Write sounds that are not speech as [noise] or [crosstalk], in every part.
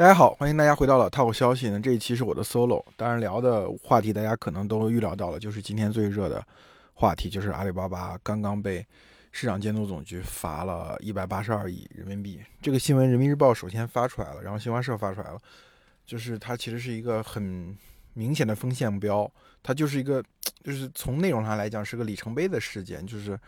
大家好，欢迎大家回到了 Talk 消息呢。这一期是我的 solo，当然聊的话题大家可能都预料到了，就是今天最热的话题，就是阿里巴巴刚刚被市场监督总局罚了一百八十二亿人民币。这个新闻人民日报首先发出来了，然后新华社发出来了，就是它其实是一个很明显的风向标，它就是一个，就是从内容上来讲是个里程碑的事件，就是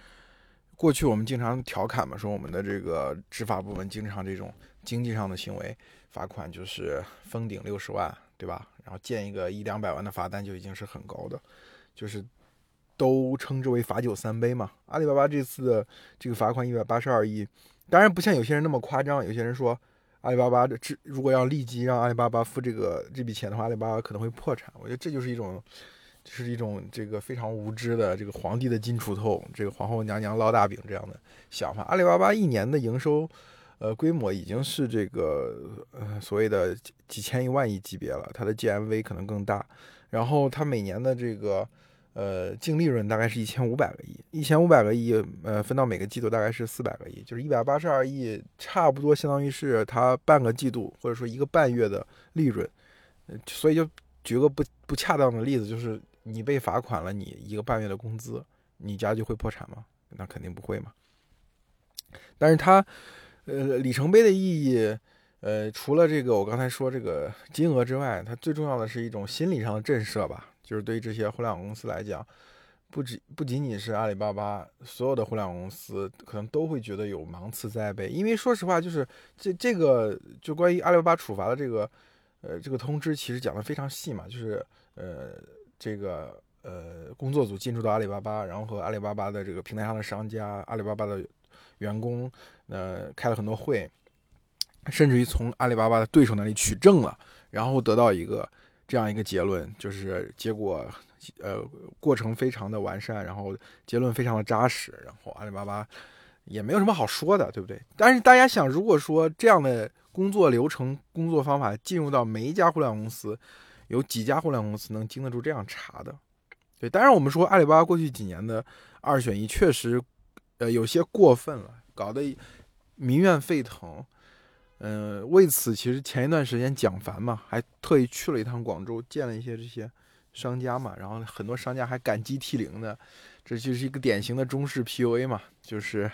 过去我们经常调侃嘛，说我们的这个执法部门经常这种经济上的行为。罚款就是封顶六十万，对吧？然后建一个一两百万的罚单就已经是很高的，就是都称之为罚酒三杯嘛。阿里巴巴这次的这个罚款一百八十二亿，当然不像有些人那么夸张。有些人说阿里巴巴的这如果要立即让阿里巴巴付这个这笔钱的话，阿里巴巴可能会破产。我觉得这就是一种，就是一种这个非常无知的这个皇帝的金锄头，这个皇后娘娘烙大饼这样的想法。阿里巴巴一年的营收。呃，规模已经是这个呃所谓的几千亿万亿级别了，它的 GMV 可能更大。然后它每年的这个呃净利润大概是一千五百个亿，一千五百个亿呃分到每个季度大概是四百个亿，就是一百八十二亿，差不多相当于是它半个季度或者说一个半月的利润。所以就举个不不恰当的例子，就是你被罚款了，你一个半月的工资，你家就会破产吗？那肯定不会嘛。但是它。呃，里程碑的意义，呃，除了这个我刚才说这个金额之外，它最重要的是一种心理上的震慑吧。就是对于这些互联网公司来讲，不止不仅仅是阿里巴巴，所有的互联网公司可能都会觉得有芒刺在背。因为说实话，就是这这个就关于阿里巴巴处罚的这个，呃，这个通知其实讲的非常细嘛，就是呃，这个呃工作组进驻到阿里巴巴，然后和阿里巴巴的这个平台上的商家，阿里巴巴的。员工，呃，开了很多会，甚至于从阿里巴巴的对手那里取证了，然后得到一个这样一个结论，就是结果，呃，过程非常的完善，然后结论非常的扎实，然后阿里巴巴也没有什么好说的，对不对？但是大家想，如果说这样的工作流程、工作方法进入到每一家互联网公司，有几家互联网公司能经得住这样查的？对，当然我们说阿里巴巴过去几年的二选一确实。呃，有些过分了，搞得民怨沸腾。嗯，为此，其实前一段时间蒋凡嘛，还特意去了一趟广州，见了一些这些商家嘛，然后很多商家还感激涕零的。这就是一个典型的中式 PUA 嘛，就是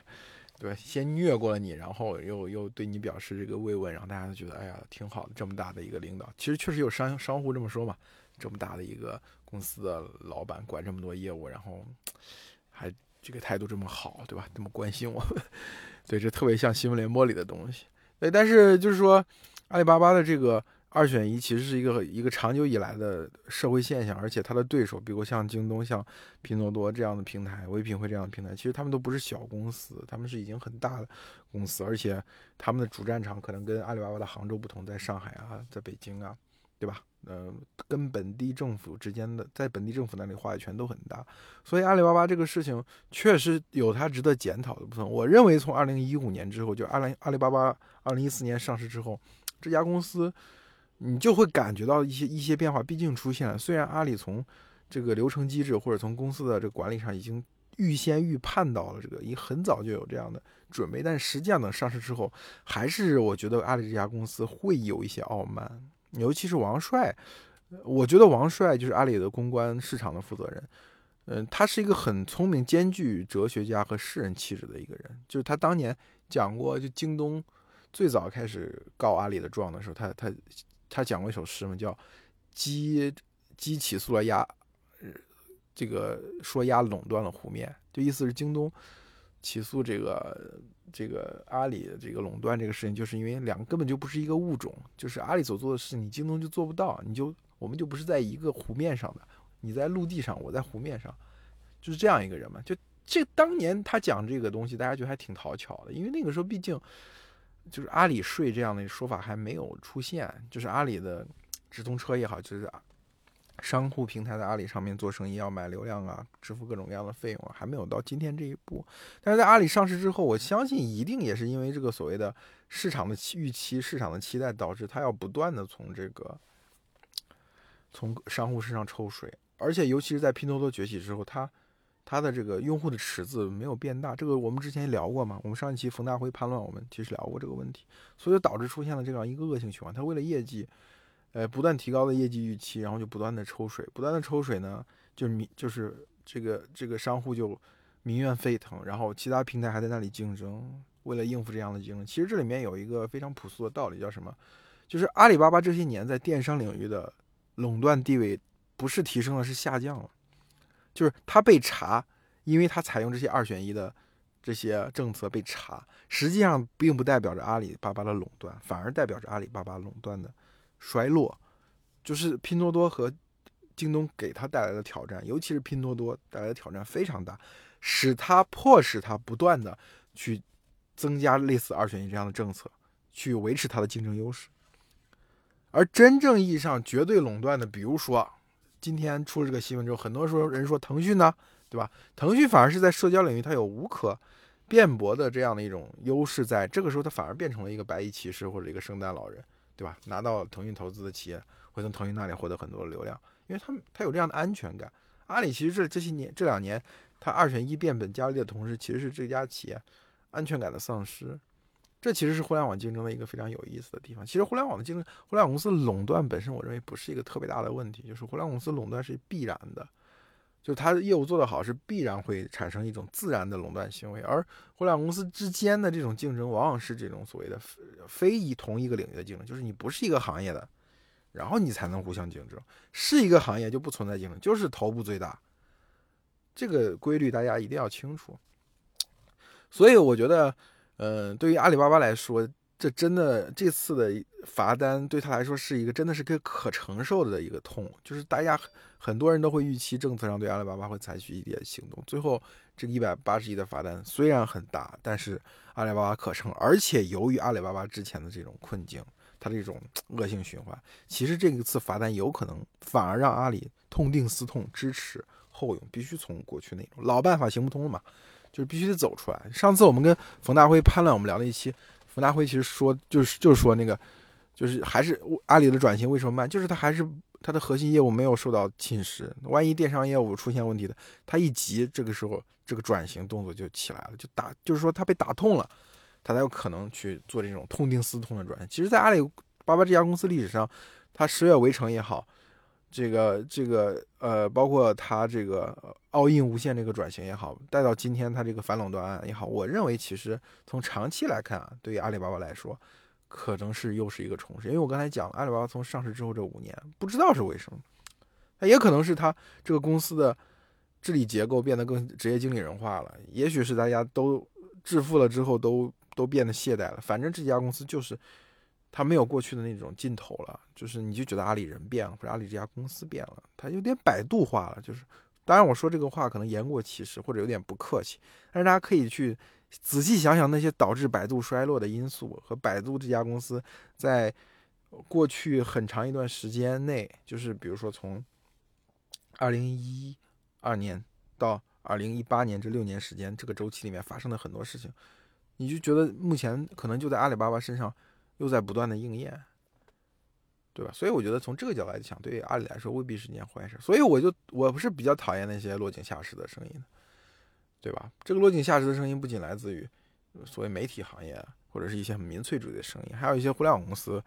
对，先虐过了你，然后又又对你表示这个慰问，然后大家都觉得，哎呀，挺好的，这么大的一个领导，其实确实有商商户这么说嘛，这么大的一个公司的老板管这么多业务，然后还。这个态度这么好，对吧？这么关心我们，[laughs] 对，这特别像新闻联播里的东西。对，但是就是说，阿里巴巴的这个二选一其实是一个一个长久以来的社会现象，而且它的对手，比如像京东、像拼多多这样的平台，唯品会这样的平台，其实他们都不是小公司，他们是已经很大的公司，而且他们的主战场可能跟阿里巴巴的杭州不同，在上海啊，在北京啊，对吧？呃，跟本地政府之间的，在本地政府那里话语权都很大，所以阿里巴巴这个事情确实有它值得检讨的部分。我认为从二零一五年之后，就阿里阿里巴巴二零一四年上市之后，这家公司你就会感觉到一些一些变化，毕竟出现了。虽然阿里从这个流程机制或者从公司的这个管理上已经预先预判到了这个，已很早就有这样的准备，但实际上等上市之后，还是我觉得阿里这家公司会有一些傲慢。尤其是王帅，我觉得王帅就是阿里的公关市场的负责人。嗯，他是一个很聪明、兼具哲学家和诗人气质的一个人。就是他当年讲过，就京东最早开始告阿里的状的时候，他他他讲过一首诗嘛，叫“鸡鸡起诉了鸭”，这个说鸭垄断了湖面，就意思是京东起诉这个。这个阿里的这个垄断这个事情，就是因为两个根本就不是一个物种，就是阿里所做的事，你京东就做不到，你就我们就不是在一个湖面上的，你在陆地上，我在湖面上，就是这样一个人嘛。就这当年他讲这个东西，大家觉得还挺讨巧的，因为那个时候毕竟就是阿里税这样的说法还没有出现，就是阿里的直通车也好，就是。商户平台在阿里上面做生意要买流量啊，支付各种各样的费用啊，还没有到今天这一步。但是在阿里上市之后，我相信一定也是因为这个所谓的市场的预期、市场的期待，导致它要不断的从这个从商户身上抽水。而且尤其是在拼多多崛起之后，它它的这个用户的池子没有变大，这个我们之前聊过嘛。我们上一期冯大辉叛乱，我们其实聊过这个问题，所以导致出现了这样一个恶性循环。他为了业绩，呃，不断提高的业绩预期，然后就不断的抽水，不断的抽水呢，就是民就是这个这个商户就民怨沸腾，然后其他平台还在那里竞争，为了应付这样的竞争，其实这里面有一个非常朴素的道理，叫什么？就是阿里巴巴这些年在电商领域的垄断地位不是提升了，是下降了。就是他被查，因为他采用这些二选一的这些政策被查，实际上并不代表着阿里巴巴的垄断，反而代表着阿里巴巴垄断的衰落。就是拼多多和京东给他带来的挑战，尤其是拼多多带来的挑战非常大，使他迫使他不断的去增加类似二选一这样的政策，去维持它的竞争优势。而真正意义上绝对垄断的，比如说。今天出了这个新闻之后，很多时候人说腾讯呢，对吧？腾讯反而是在社交领域它有无可辩驳的这样的一种优势，在这个时候它反而变成了一个白衣骑士或者一个圣诞老人，对吧？拿到腾讯投资的企业会从腾讯那里获得很多的流量，因为他们他有这样的安全感。阿里其实这这些年这两年，它二选一变本加厉的同时，其实是这家企业安全感的丧失。这其实是互联网竞争的一个非常有意思的地方。其实互联网的竞争，互联网公司垄断本身，我认为不是一个特别大的问题。就是互联网公司垄断是必然的，就是它的业务做得好，是必然会产生一种自然的垄断行为。而互联网公司之间的这种竞争，往往是这种所谓的非以同一个领域的竞争，就是你不是一个行业的，然后你才能互相竞争；是一个行业就不存在竞争，就是头部最大。这个规律大家一定要清楚。所以我觉得。嗯，对于阿里巴巴来说，这真的这次的罚单对他来说是一个真的是个可承受的一个痛。就是大家很多人都会预期政策上对阿里巴巴会采取一点行动。最后这一百八十亿的罚单虽然很大，但是阿里巴巴可承。而且由于阿里巴巴之前的这种困境，它这种 [tsk] 恶性循环，其实这一次罚单有可能反而让阿里痛定思痛，知耻后勇，必须从过去那种老办法行不通了嘛。就是必须得走出来。上次我们跟冯大辉潘乱我们聊了一期，冯大辉其实说就是就是说那个，就是还是阿里的转型为什么慢，就是它还是它的核心业务没有受到侵蚀。万一电商业务出现问题的，它一急，这个时候这个转型动作就起来了，就打就是说它被打痛了，它才有可能去做这种痛定思痛的转型。其实，在阿里巴巴这家公司历史上，它十月围城也好。这个这个呃，包括它这个奥印无线这个转型也好，带到今天它这个反垄断案也好，我认为其实从长期来看啊，对于阿里巴巴来说，可能是又是一个重生。因为我刚才讲了，阿里巴巴从上市之后这五年，不知道是为什么，也可能是它这个公司的治理结构变得更职业经理人化了，也许是大家都致富了之后都都变得懈怠了。反正这家公司就是。它没有过去的那种劲头了，就是你就觉得阿里人变了，或者阿里这家公司变了，它有点百度化了。就是，当然我说这个话可能言过其实，或者有点不客气，但是大家可以去仔细想想那些导致百度衰落的因素和百度这家公司在过去很长一段时间内，就是比如说从二零一二年到二零一八年这六年时间这个周期里面发生的很多事情，你就觉得目前可能就在阿里巴巴身上。又在不断的应验，对吧？所以我觉得从这个角度来讲，对于阿里来说未必是件坏事。所以我就我不是比较讨厌那些落井下石的声音，对吧？这个落井下石的声音不仅来自于所谓媒体行业或者是一些很民粹主义的声音，还有一些互联网公司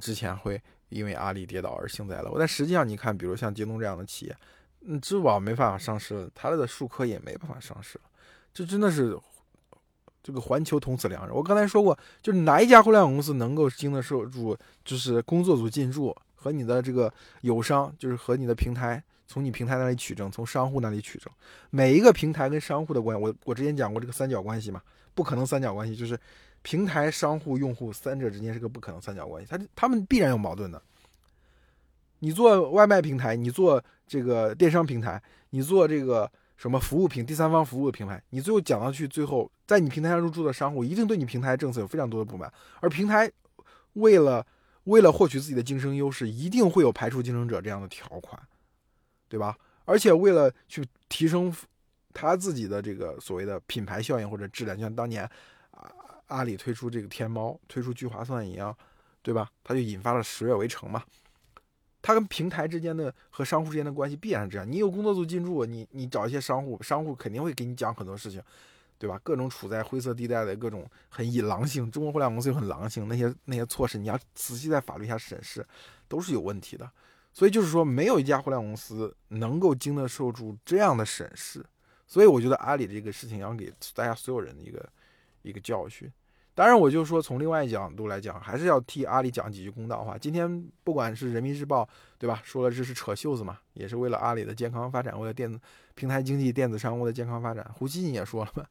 之前会因为阿里跌倒而幸灾乐祸。但实际上，你看，比如像京东这样的企业，嗯，支付宝没办法上市了，它的数科也没办法上市了，这真的是。这个环球同此两人，我刚才说过，就是哪一家互联网公司能够经得住，就是工作组进驻和你的这个友商，就是和你的平台从你平台那里取证，从商户那里取证。每一个平台跟商户的关系，我我之前讲过这个三角关系嘛，不可能三角关系，就是平台、商户、用户三者之间是个不可能三角关系，他他们必然有矛盾的。你做外卖平台，你做这个电商平台，你做这个。什么服务品、第三方服务的平台，你最后讲到去，最后在你平台上入驻的商户一定对你平台政策有非常多的不满，而平台为了为了获取自己的竞争优势，一定会有排除竞争者这样的条款，对吧？而且为了去提升他自己的这个所谓的品牌效应或者质量，就像当年啊阿里推出这个天猫、推出聚划算一样，对吧？它就引发了十月围城嘛。它跟平台之间的和商户之间的关系必然是这样。你有工作组进驻，你你找一些商户，商户肯定会给你讲很多事情，对吧？各种处在灰色地带的各种很以狼性，中国互联网公司又很狼性，那些那些措施你要仔细在法律下审视，都是有问题的。所以就是说，没有一家互联网公司能够经得受住这样的审视。所以我觉得阿里这个事情要给大家所有人的一个一个教训。当然，我就说从另外一角度来讲，还是要替阿里讲几句公道话。今天不管是人民日报，对吧？说了这是扯袖子嘛，也是为了阿里的健康发展，为了电子平台经济、电子商务的健康发展。胡锡进也说了嘛，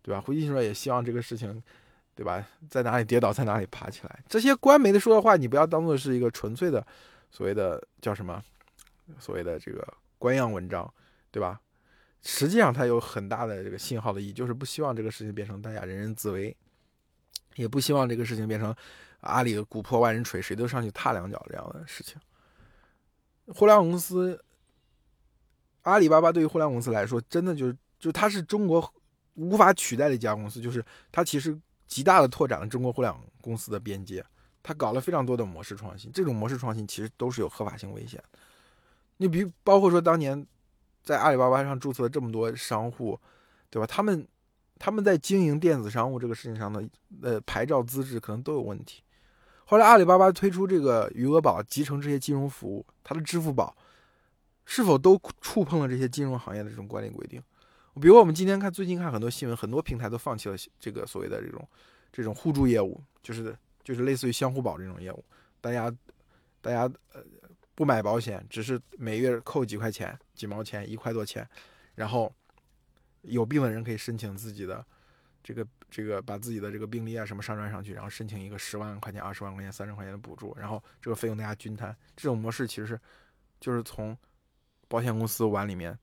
对吧？胡锡进说也希望这个事情，对吧？在哪里跌倒，在哪里爬起来。这些官媒的说的话，你不要当做是一个纯粹的所谓的叫什么，所谓的这个官样文章，对吧？实际上它有很大的这个信号的意义，就是不希望这个事情变成大家人人自危。也不希望这个事情变成阿里的“鼓破万人锤”，谁都上去踏两脚这样的事情。互联网公司，阿里巴巴对于互联网公司来说，真的就是，就它是中国无法取代的一家公司，就是它其实极大的拓展了中国互联网公司的边界，它搞了非常多的模式创新，这种模式创新其实都是有合法性危险。你比包括说当年在阿里巴巴上注册了这么多商户，对吧？他们。他们在经营电子商务这个事情上的呃牌照资质可能都有问题。后来阿里巴巴推出这个余额宝集成这些金融服务，它的支付宝是否都触碰了这些金融行业的这种管理规定？比如我们今天看最近看很多新闻，很多平台都放弃了这个所谓的这种这种互助业务，就是就是类似于相互保这种业务，大家大家呃不买保险，只是每月扣几块钱、几毛钱、一块多钱，然后。有病的人可以申请自己的这个这个，把自己的这个病历啊什么上传上去，然后申请一个十万块钱、二十万块钱、三十块钱的补助，然后这个费用大家均摊。这种模式其实是就是从保险公司碗里面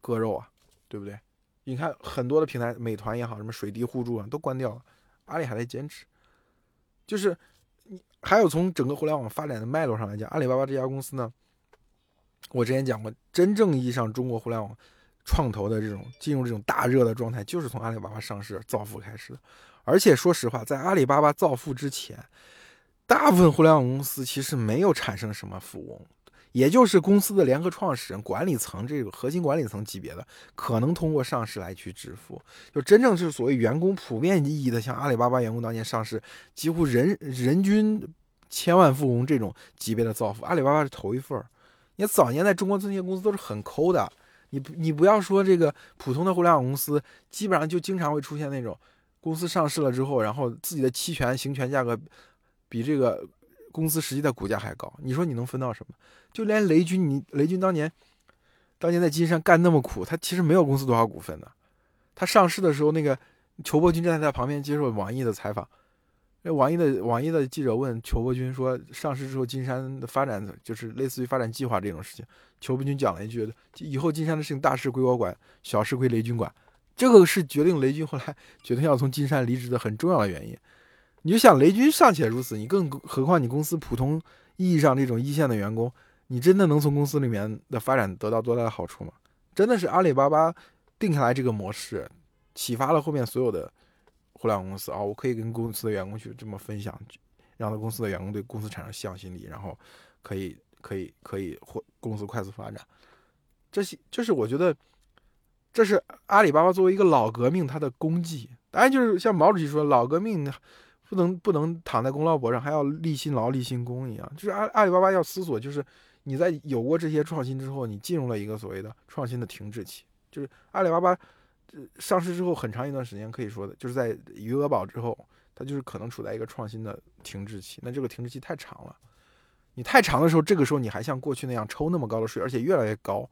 割肉啊，对不对？你看很多的平台，美团也好，什么水滴互助啊，都关掉了，阿里还在坚持。就是你还有从整个互联网发展的脉络上来讲，阿里巴巴这家公司呢，我之前讲过，真正意义上中国互联网。创投的这种进入这种大热的状态，就是从阿里巴巴上市造富开始的。而且说实话，在阿里巴巴造富之前，大部分互联网公司其实没有产生什么富翁，也就是公司的联合创始人、管理层这个核心管理层级别的，可能通过上市来去致富。就真正是所谓员工普遍意义的，像阿里巴巴员工当年上市，几乎人人均千万富翁这种级别的造富，阿里巴巴是头一份儿。你早年在中国这些公司都是很抠的。你，你不要说这个普通的互联网公司，基本上就经常会出现那种公司上市了之后，然后自己的期权行权价格比这个公司实际的股价还高。你说你能分到什么？就连雷军，你雷军当年当年在金山干那么苦，他其实没有公司多少股份的。他上市的时候，那个裘伯君站在他旁边接受网易的采访。那网易的网易的记者问裘伯君说：“上市之后，金山的发展就是类似于发展计划这种事情。”裘伯君讲了一句：“以后金山的事情，大事归我管，小事归雷军管。”这个是决定雷军后来决定要从金山离职的很重要的原因。你就想，雷军尚且如此，你更何况你公司普通意义上这种一线的员工，你真的能从公司里面的发展得到多大的好处吗？真的是阿里巴巴定下来这个模式，启发了后面所有的。互联网公司啊，我可以跟公司的员工去这么分享，让公司的员工对公司产生向心力，然后可以可以可以或公司快速发展。这些就是我觉得，这是阿里巴巴作为一个老革命它的功绩。当然，就是像毛主席说，老革命不能不能躺在功劳簿上，还要立新劳立新功一样。就是阿阿里巴巴要思索，就是你在有过这些创新之后，你进入了一个所谓的创新的停滞期，就是阿里巴巴。上市之后很长一段时间，可以说的就是在余额宝之后，它就是可能处在一个创新的停滞期。那这个停滞期太长了，你太长的时候，这个时候你还像过去那样抽那么高的税，而且越来越高，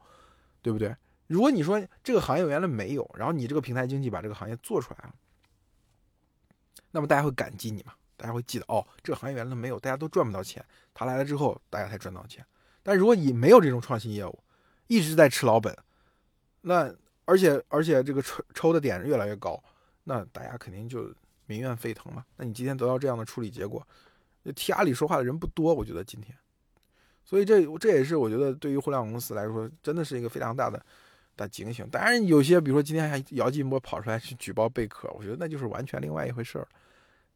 对不对？如果你说这个行业原来没有，然后你这个平台经济把这个行业做出来了，那么大家会感激你嘛？大家会记得哦，这个行业原来没有，大家都赚不到钱，他来了之后，大家才赚到钱。但如果你没有这种创新业务，一直在吃老本，那。而且而且这个抽抽的点越来越高，那大家肯定就民怨沸腾嘛。那你今天得到这样的处理结果，替阿里说话的人不多，我觉得今天，所以这这也是我觉得对于互联网公司来说，真的是一个非常大的的警醒。当然，有些比如说今天还姚劲波跑出来去举报贝壳，我觉得那就是完全另外一回事儿，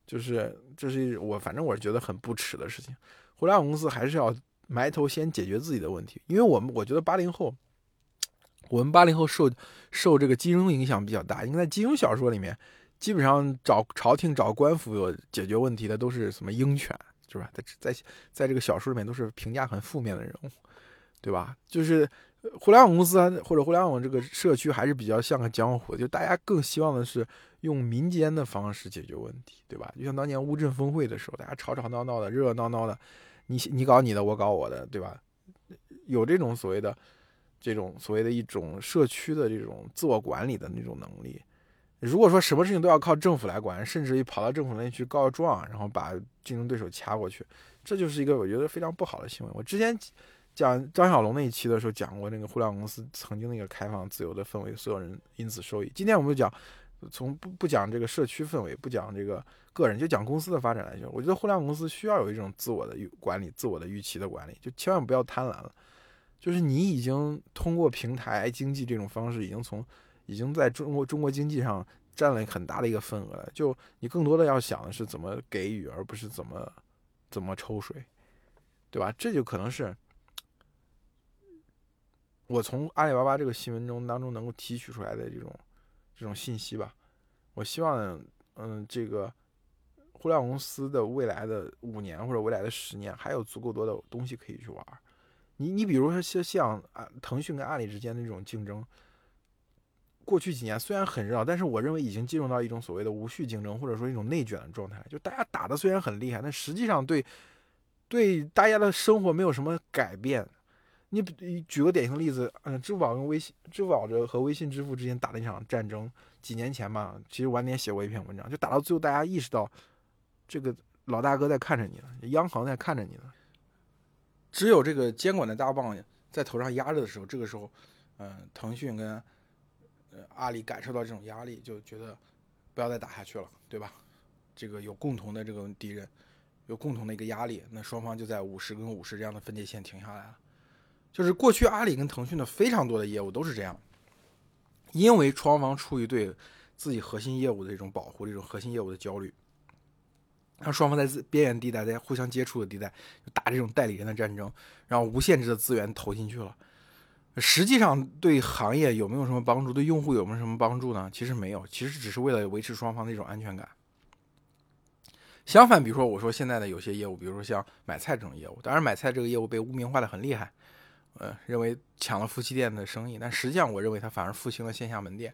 就是这是我反正我是觉得很不耻的事情。互联网公司还是要埋头先解决自己的问题，因为我们我觉得八零后，我们八零后受受这个金庸影响比较大，因为在金庸小说里面，基本上找朝廷找官府解决问题的都是什么鹰犬，是吧？在在在这个小说里面都是评价很负面的人物，对吧？就是互联网公司或者互联网这个社区还是比较像个江湖，就大家更希望的是用民间的方式解决问题，对吧？就像当年乌镇峰会的时候，大家吵吵闹闹的，热热闹闹的。你你搞你的，我搞我的，对吧？有这种所谓的这种所谓的一种社区的这种自我管理的那种能力。如果说什么事情都要靠政府来管，甚至于跑到政府那里去告状，然后把竞争对手掐过去，这就是一个我觉得非常不好的行为。我之前讲张小龙那一期的时候讲过，那个互联网公司曾经那个开放自由的氛围，所有人因此受益。今天我们就讲。从不不讲这个社区氛围，不讲这个个人，就讲公司的发展来说，我觉得互联网公司需要有一种自我的管理、自我的预期的管理，就千万不要贪婪了。就是你已经通过平台经济这种方式，已经从已经在中国中国经济上占了很大的一个份额了。就你更多的要想的是怎么给予，而不是怎么怎么抽水，对吧？这就可能是我从阿里巴巴这个新闻中当中能够提取出来的这种。这种信息吧，我希望，嗯，这个互联网公司的未来的五年或者未来的十年，还有足够多的东西可以去玩。你你比如说像像啊，腾讯跟阿里之间的这种竞争，过去几年虽然很热闹，但是我认为已经进入到一种所谓的无序竞争，或者说一种内卷的状态。就大家打的虽然很厉害，但实际上对对大家的生活没有什么改变。你举个典型例子，嗯，支付宝跟微信，支付宝这和微信支付之间打了一场战争，几年前吧，其实晚点写过一篇文章，就打到最后，大家意识到，这个老大哥在看着你了，央行在看着你了，只有这个监管的大棒在头上压着的时候，这个时候，嗯，腾讯跟呃阿里感受到这种压力，就觉得不要再打下去了，对吧？这个有共同的这个敌人，有共同的一个压力，那双方就在五十跟五十这样的分界线停下来了。就是过去阿里跟腾讯的非常多的业务都是这样，因为双方出于对自己核心业务的这种保护，这种核心业务的焦虑，让双方在边缘地带，在互相接触的地带打这种代理人的战争，然后无限制的资源投进去了。实际上对行业有没有什么帮助？对用户有没有什么帮助呢？其实没有，其实只是为了维持双方的一种安全感。相反，比如说我说现在的有些业务，比如说像买菜这种业务，当然买菜这个业务被污名化的很厉害。呃，认为抢了夫妻店的生意，但实际上我认为它反而复兴了线下门店，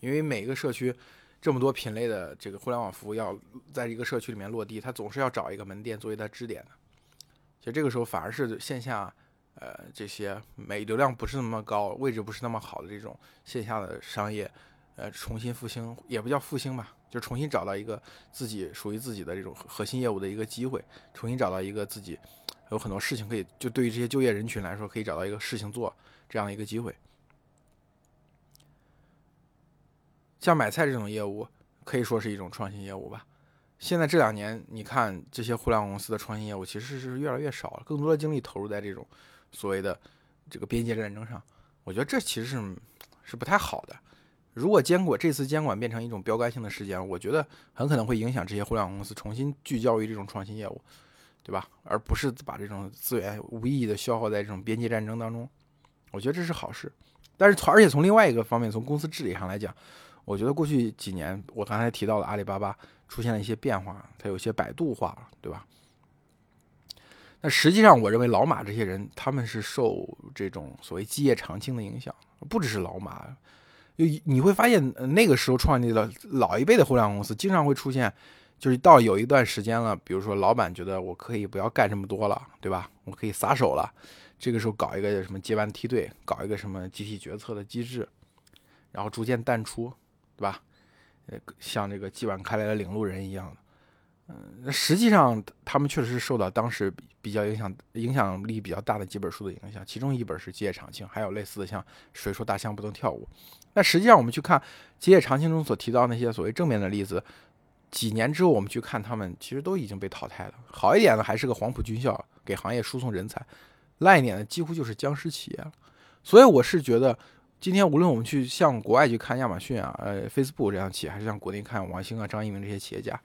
因为每个社区这么多品类的这个互联网服务要在一个社区里面落地，它总是要找一个门店作为它支点的。其实这个时候反而是线下，呃，这些没流量不是那么高、位置不是那么好的这种线下的商业，呃，重新复兴也不叫复兴吧，就重新找到一个自己属于自己的这种核心业务的一个机会，重新找到一个自己。有很多事情可以，就对于这些就业人群来说，可以找到一个事情做这样的一个机会。像买菜这种业务，可以说是一种创新业务吧。现在这两年，你看这些互联网公司的创新业务其实是越来越少了，更多的精力投入在这种所谓的这个边界战争上。我觉得这其实是是不太好的。如果监管这次监管变成一种标杆性的事件，我觉得很可能会影响这些互联网公司重新聚焦于这种创新业务。对吧？而不是把这种资源无意义的消耗在这种边界战争当中，我觉得这是好事。但是从而且从另外一个方面，从公司治理上来讲，我觉得过去几年我刚才提到的阿里巴巴出现了一些变化，它有些百度化了，对吧？那实际上，我认为老马这些人他们是受这种所谓基业长青的影响，不只是老马，你你会发现那个时候创立的老一辈的互联网公司经常会出现。就是到有一段时间了，比如说老板觉得我可以不要干这么多了，对吧？我可以撒手了，这个时候搞一个什么接班梯队，搞一个什么集体决策的机制，然后逐渐淡出，对吧？呃，像这个继往开来的领路人一样的，嗯，实际上他们确实是受到当时比较影响、影响力比较大的几本书的影响，其中一本是《基业长青》，还有类似的像“谁说大象不能跳舞”。那实际上我们去看《基业长青》中所提到那些所谓正面的例子。几年之后，我们去看他们，其实都已经被淘汰了。好一点的还是个黄埔军校，给行业输送人才；烂一点的几乎就是僵尸企业了。所以我是觉得，今天无论我们去向国外去看亚马逊啊、呃 Facebook 这样企业，还是向国内看王兴啊、张一鸣这些企业家，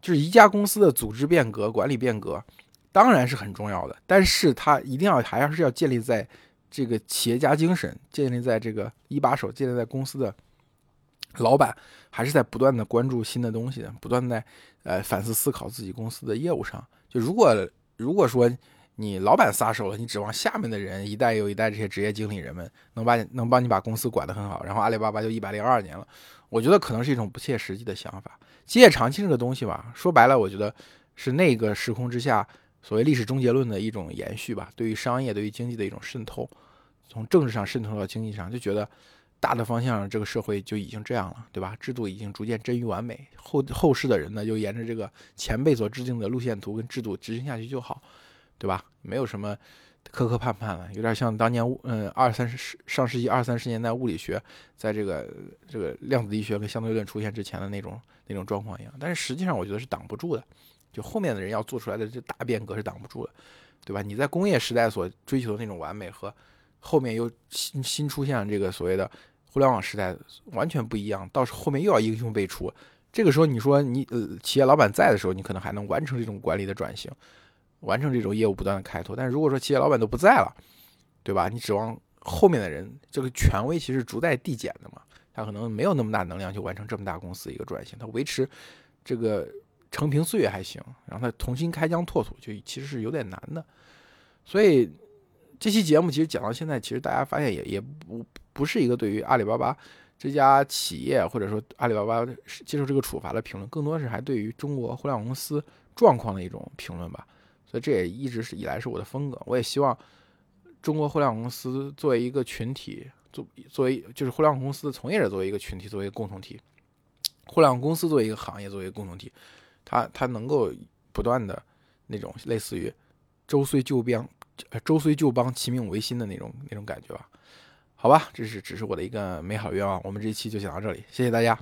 就是一家公司的组织变革、管理变革，当然是很重要的，但是它一定要还要是要建立在这个企业家精神，建立在这个一把手，建立在公司的老板还是在不断的关注新的东西，不断在呃反思思考自己公司的业务上。就如果如果说你老板撒手了，你指望下面的人一代又一代这些职业经理人们能把你能帮你把公司管得很好，然后阿里巴巴就一百零二年了，我觉得可能是一种不切实际的想法。基业长青这个东西吧，说白了，我觉得是那个时空之下所谓历史终结论的一种延续吧，对于商业、对于经济的一种渗透，从政治上渗透到经济上，就觉得大的方向这个社会就已经这样了，对吧？制度已经逐渐臻于完美，后后世的人呢，就沿着这个前辈所制定的路线图跟制度执行下去就好。对吧？没有什么磕磕绊绊了，有点像当年嗯二三十上世纪二三十年代物理学在这个这个量子力学跟相对论出现之前的那种那种状况一样。但是实际上我觉得是挡不住的，就后面的人要做出来的这大变革是挡不住的，对吧？你在工业时代所追求的那种完美和后面又新新出现这个所谓的互联网时代完全不一样，到时后面又要英雄辈出。这个时候你说你呃企业老板在的时候，你可能还能完成这种管理的转型。完成这种业务不断的开拓，但是如果说企业老板都不在了，对吧？你指望后面的人这个权威其实逐代递减的嘛，他可能没有那么大能量去完成这么大公司一个转型，他维持这个成平岁月还行，然后他重新开疆拓土就其实是有点难的。所以这期节目其实讲到现在，其实大家发现也也不不是一个对于阿里巴巴这家企业或者说阿里巴巴接受这个处罚的评论，更多是还对于中国互联网公司状况的一种评论吧。这也一直是以来是我的风格。我也希望中国互联网公司作为一个群体，作作为就是互联网公司的从业者作为一个群体，作为一个共同体，互联网公司作为一个行业，作为一个共同体，它它能够不断的那种类似于周虽旧邦，周虽旧邦，其命维新的那种那种感觉吧。好吧，这是只是我的一个美好愿望。我们这一期就讲到这里，谢谢大家。